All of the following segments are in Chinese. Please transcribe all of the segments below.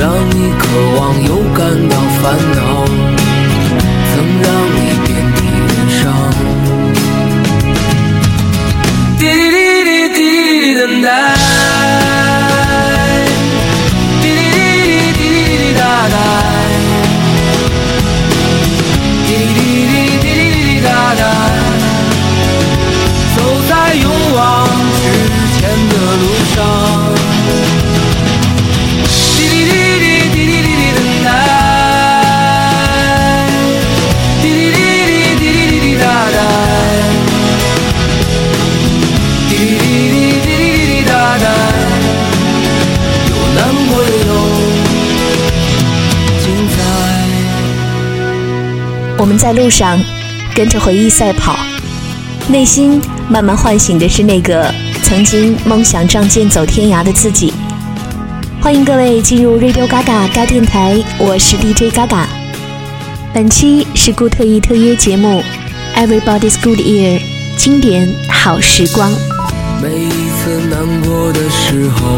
让你渴望又感到烦恼，在路上跟着回忆赛跑，内心慢慢唤醒的是那个曾经梦想仗剑走天涯的自己。欢迎各位进入 Radio Gaga 嘎电台，我是 DJ Gaga。本期是固特异特约节目《Everybody's Good Year》经典好时光。每一次难过的时候，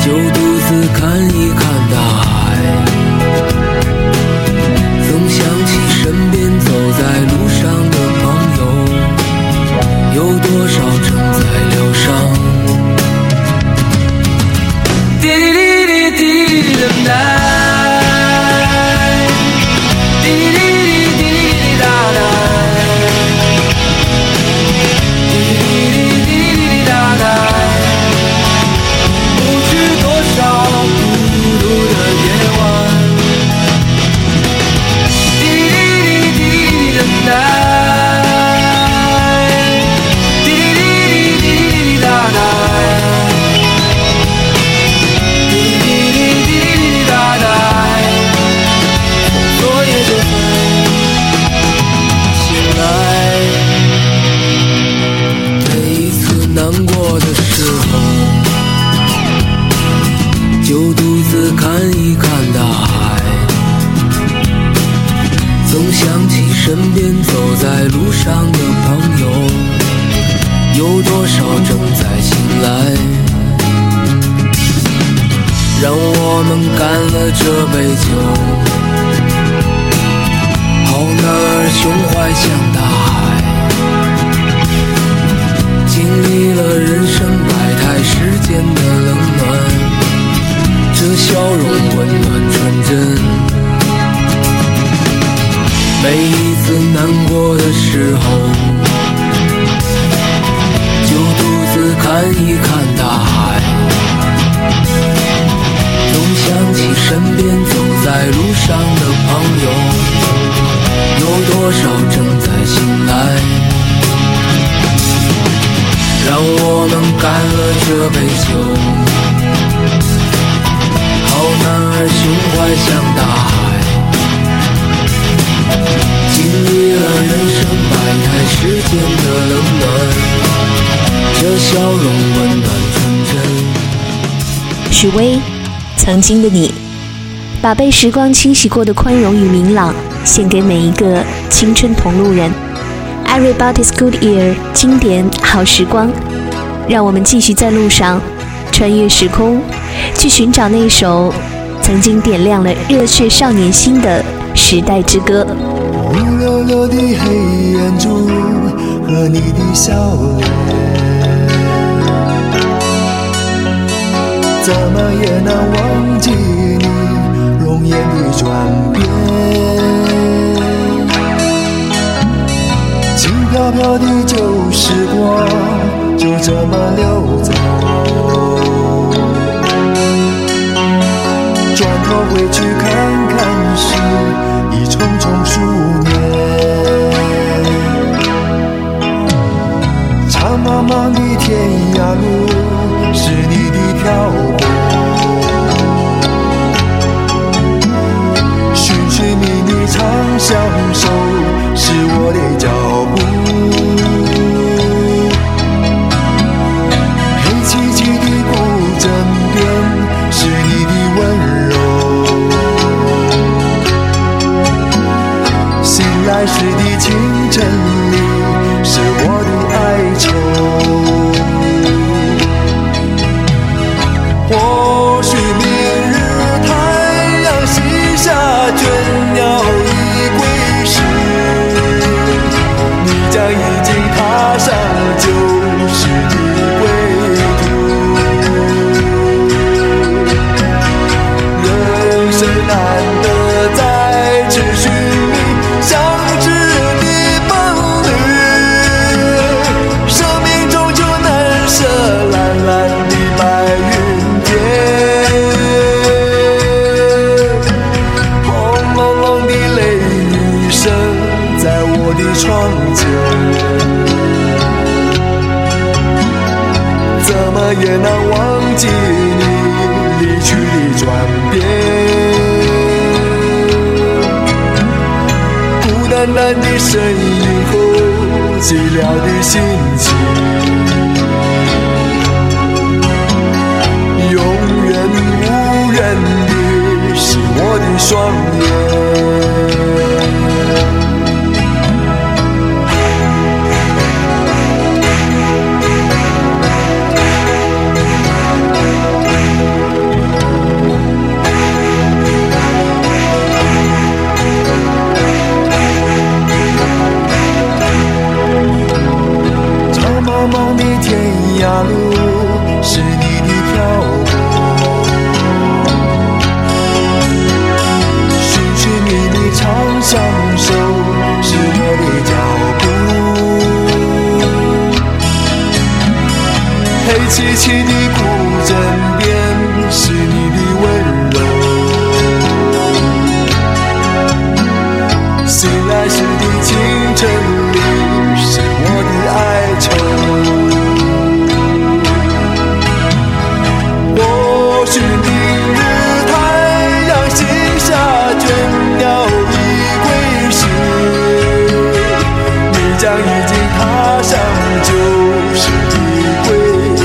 就独自看一看大海，杯酒，杯酒，好男儿胸怀像大海，经历了人生百态世间的冷暖，这笑容温暖纯真。许巍，曾经的你，把被时光清洗过的宽容与明朗，献给每一个青春同路人。Everybody's Good Year 经典好时光，让我们继续在路上，穿越时空，去寻找那首曾经点亮了热血少年心的时代之歌。乌溜溜的黑眼珠和你的笑脸，怎么也难忘记你容颜的转变。轻飘飘的旧时光就这么溜走，转头回去看看时，已匆匆数年。长茫茫的天涯路，是你的漂泊。寻寻觅觅长相守，是我的脚步。来时的清晨。踏上旧时的归途。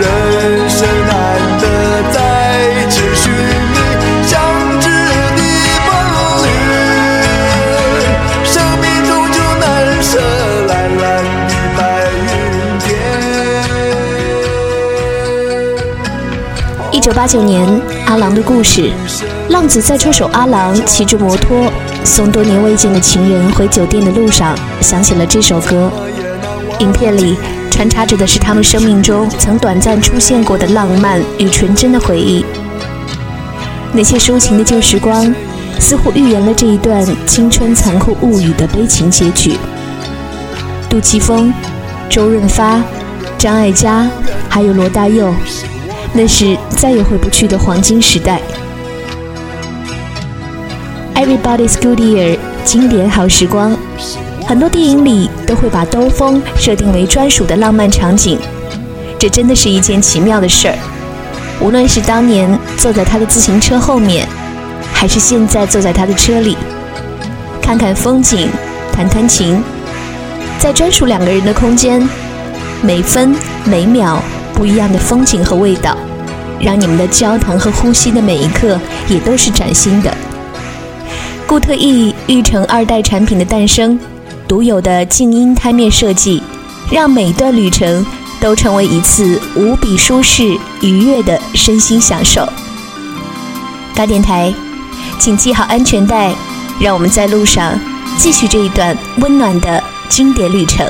人生难得再次寻觅相知的，一九八九年，阿郎的故事。浪子在车手阿郎骑着摩托送多年未见的情人回酒店的路上，想起了这首歌。影片里穿插着的是他们生命中曾短暂出现过的浪漫与纯真的回忆。那些抒情的旧时光，似乎预言了这一段青春残酷物语的悲情结局。杜琪峰、周润发、张艾嘉，还有罗大佑，那是再也回不去的黄金时代。Everybody's Good Year，经典好时光。很多电影里都会把兜风设定为专属的浪漫场景，这真的是一件奇妙的事儿。无论是当年坐在他的自行车后面，还是现在坐在他的车里，看看风景，弹弹琴，在专属两个人的空间，每分每秒不一样的风景和味道，让你们的交谈和呼吸的每一刻也都是崭新的。固特异育成二代产品的诞生，独有的静音胎面设计，让每段旅程都成为一次无比舒适愉悦的身心享受。大电台，请系好安全带，让我们在路上继续这一段温暖的经典旅程。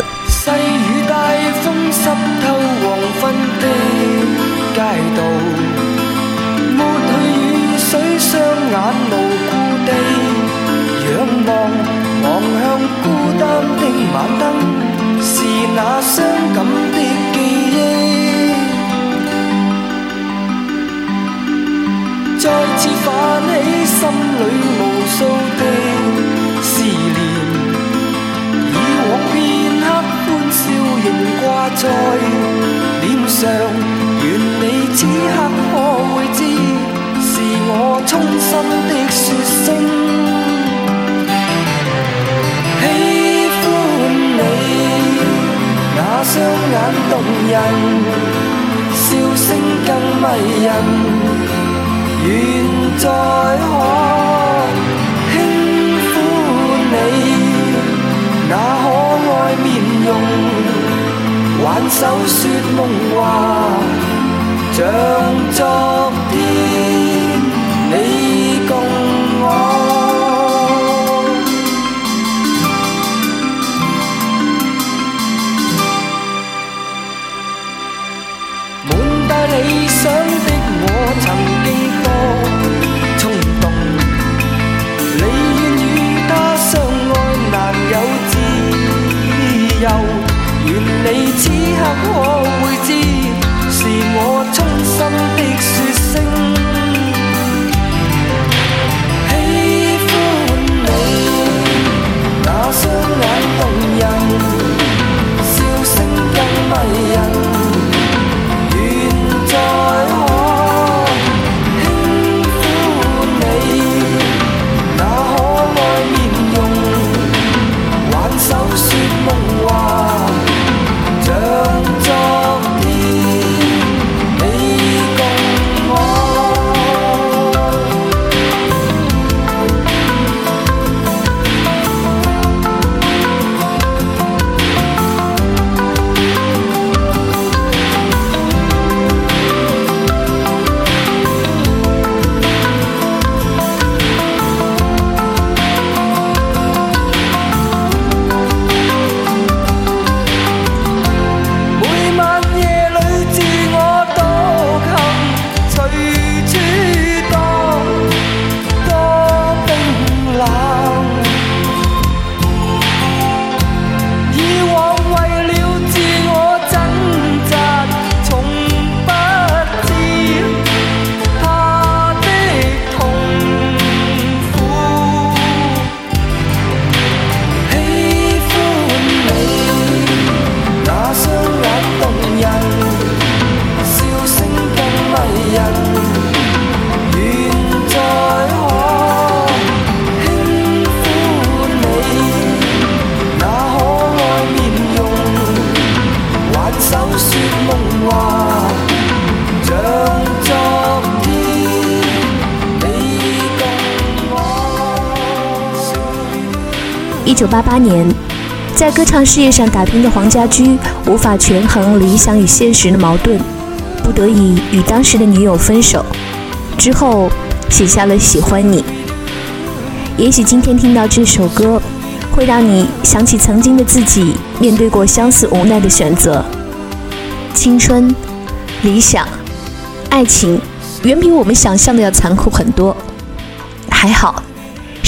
一九八八年在歌唱事业上打拼的黄家驹无法权衡理想与现实的矛盾不得已与当时的女友分手之后写下了喜欢你。也许今天听到这首歌会让你想起曾经的自己面对过相似无奈的选择。青春理想爱情远比我们想象的要残酷很多。还好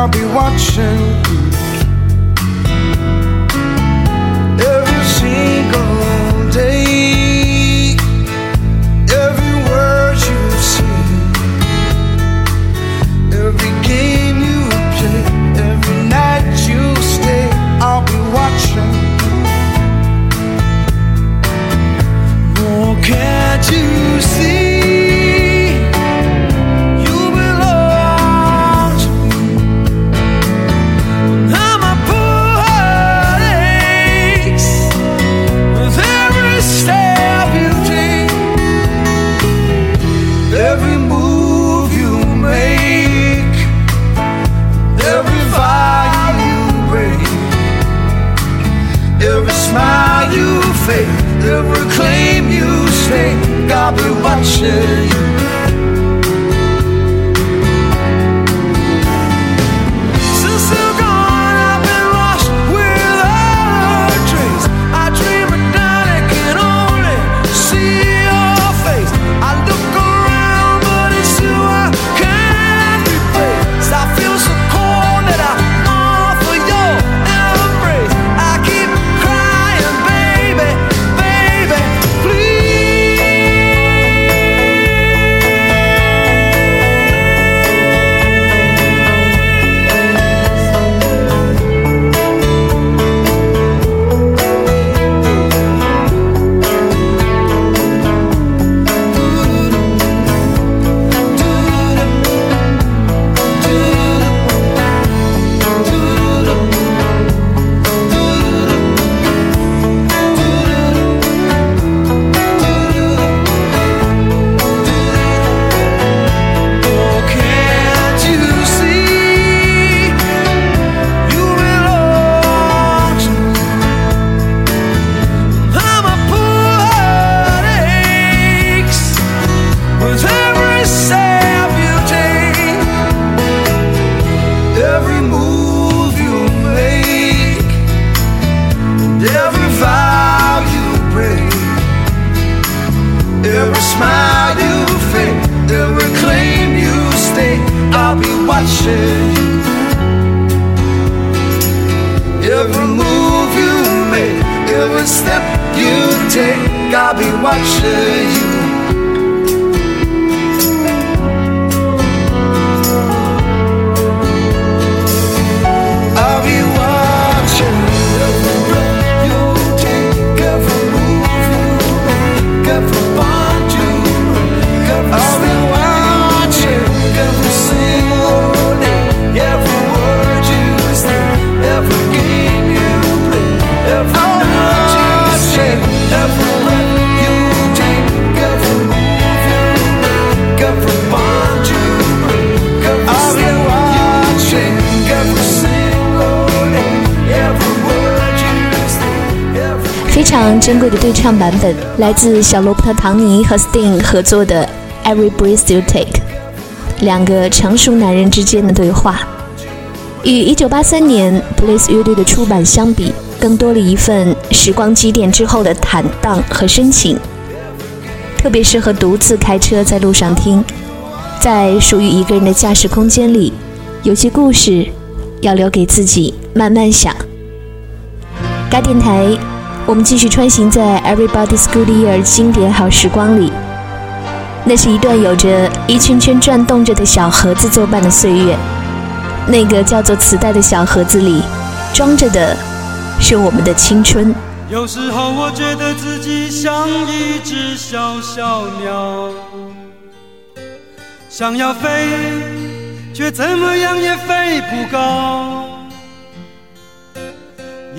I'll be watching I'll be watching you. 版本，来自小罗伯特·唐尼和 Sting 合作的《Every Breath You Take》，两个成熟男人之间的对话。与1983年 Bliss 乐队的出版相比，更多了一份时光积淀之后的坦荡和深情，特别适合独自开车在路上听。在属于一个人的驾驶空间里，有些故事要留给自己慢慢想。该电台，我们继续穿行在 Everybody's Good Year 经典好时光里。那是一段有着一圈圈转动着的小盒子作伴的岁月。那个叫做磁带的小盒子里，装着的是我们的青春。有时候我觉得自己像一只小小鸟，想要飞，却怎么样也飞不高。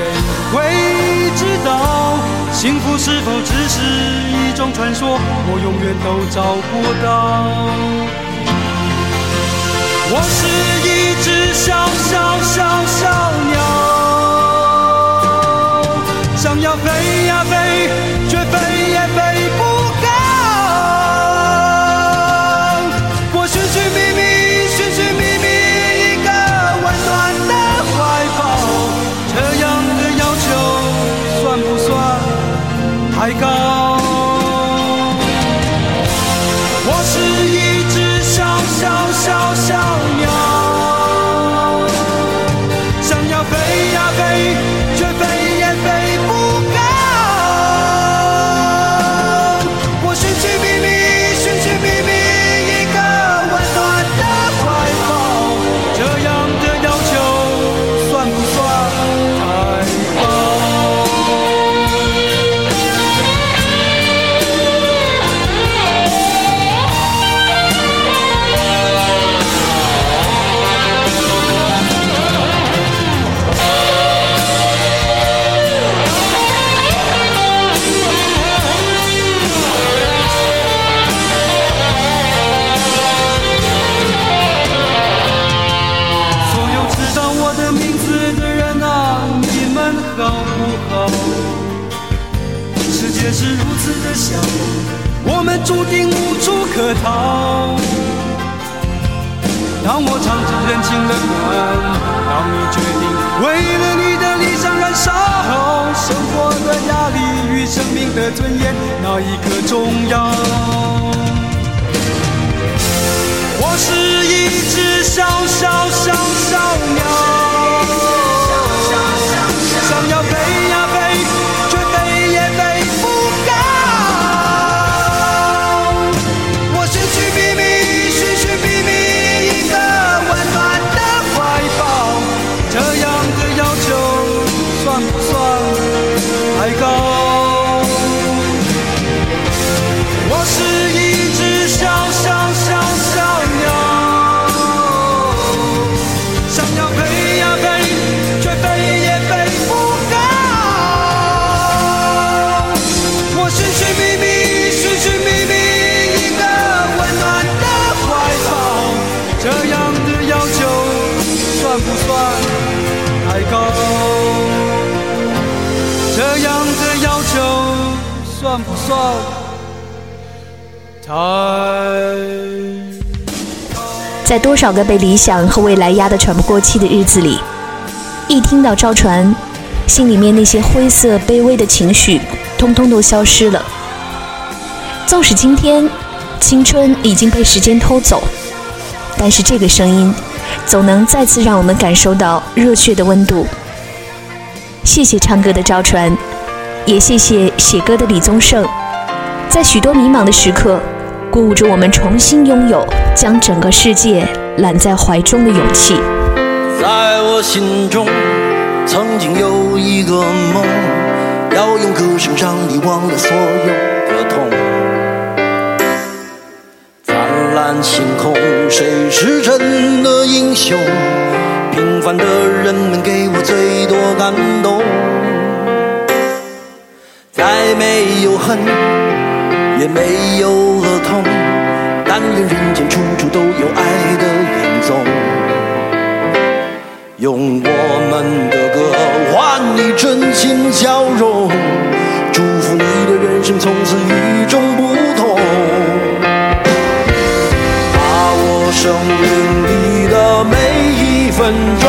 谁会知道，幸福是否只是一种传说？我永远都找不到。我是一只小小小小鸟，在多少个被理想和未来压得喘不过气的日子里，一听到赵传，心里面那些灰色、卑微的情绪，通通都消失了。纵使今天青春已经被时间偷走，但是这个声音，总能再次让我们感受到热血的温度。谢谢唱歌的赵传，也谢谢写歌的李宗盛，在许多迷茫的时刻，鼓舞着我们重新拥有将整个世界揽在怀中的勇气。在我心中，曾经有一个梦，要用歌声让你忘了所有的痛。灿烂星空，谁是真的英雄？平凡的人们给我最多感动。再没有恨，也没有恶痛，但愿人间处处都有爱的影踪。用我们的歌换你真心笑容，祝福你的人生从此与众不同。把握生命里的每一分钟，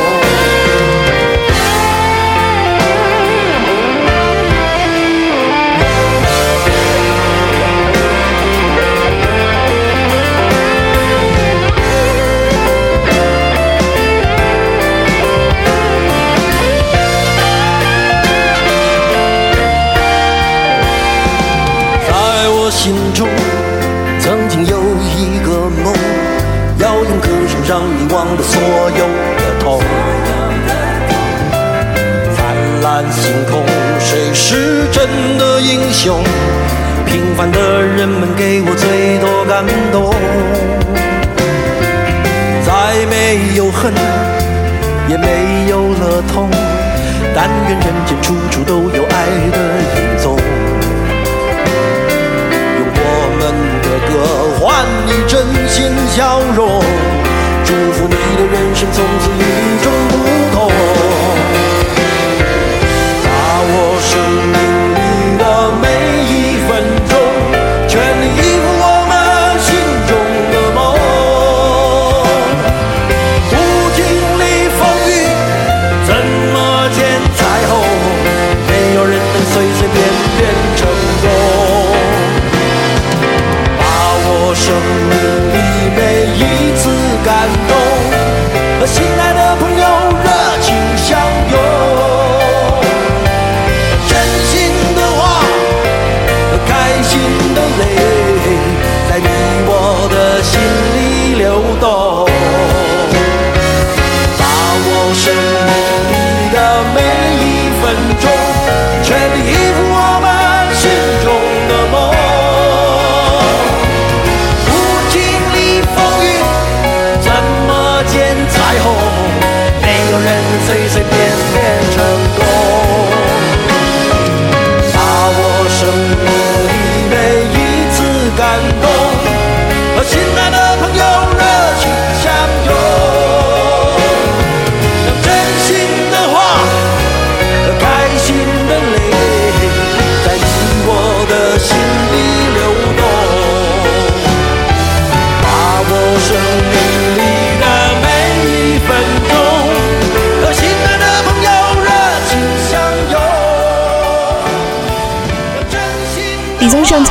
忘了所有的痛。灿烂星空，谁是真的英雄？平凡的人们给我最多感动。再没有恨，也没有了痛，但愿人间处处都有爱的影踪。换你真心笑容，祝福你的人生从此与众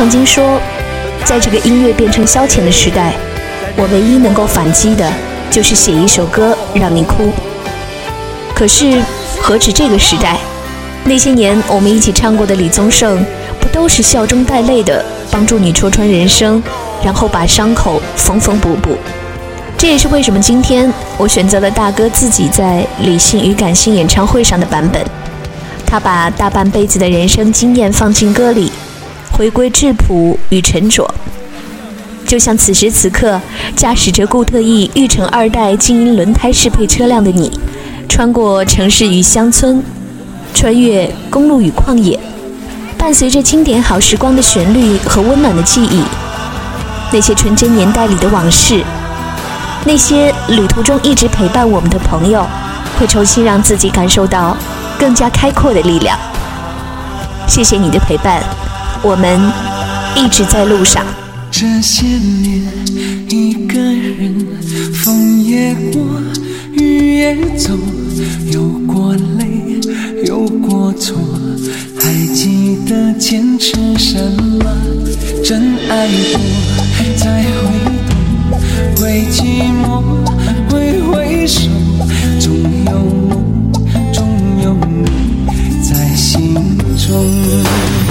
曾经说，在这个音乐变成消遣的时代，我唯一能够反击的，就是写一首歌让你哭。可是，何止这个时代？那些年我们一起唱过的李宗盛，不都是笑中带泪的帮助你戳穿人生，然后把伤口缝缝补补？这也是为什么今天我选择了大哥自己在《理性与感性》演唱会上的版本。他把大半辈子的人生经验放进歌里，回归质朴与沉着。就像此时此刻驾驶着固特异裕城二代静音轮胎适配车辆的你，穿过城市与乡村，穿越公路与旷野，伴随着经典好时光的旋律和温暖的记忆，那些纯真年代里的往事，那些旅途中一直陪伴我们的朋友，会重新让自己感受到更加开阔的力量。谢谢你的陪伴，我们一直在路上。这些年，一个人，风也过，雨也走，有过泪，有过错，还记得坚持什么？真爱过，再回头，会寂寞，会回首，总有梦，总有你在心中。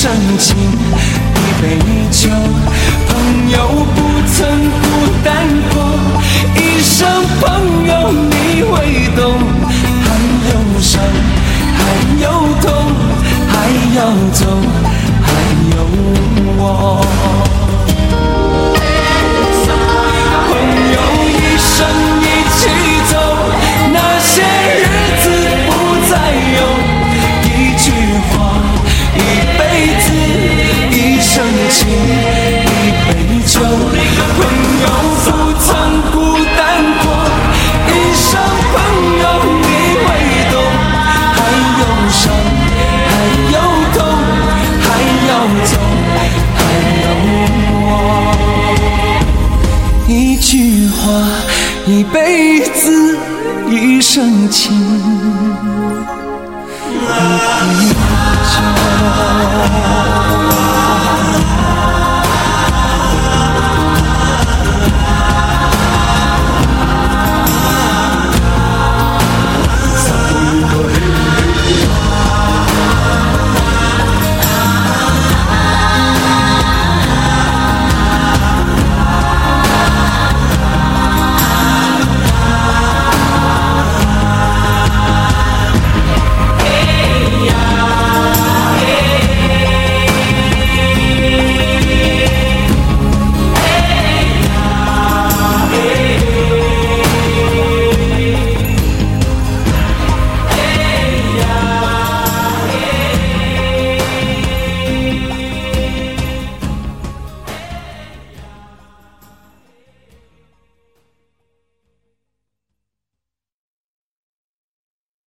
深情，一杯酒。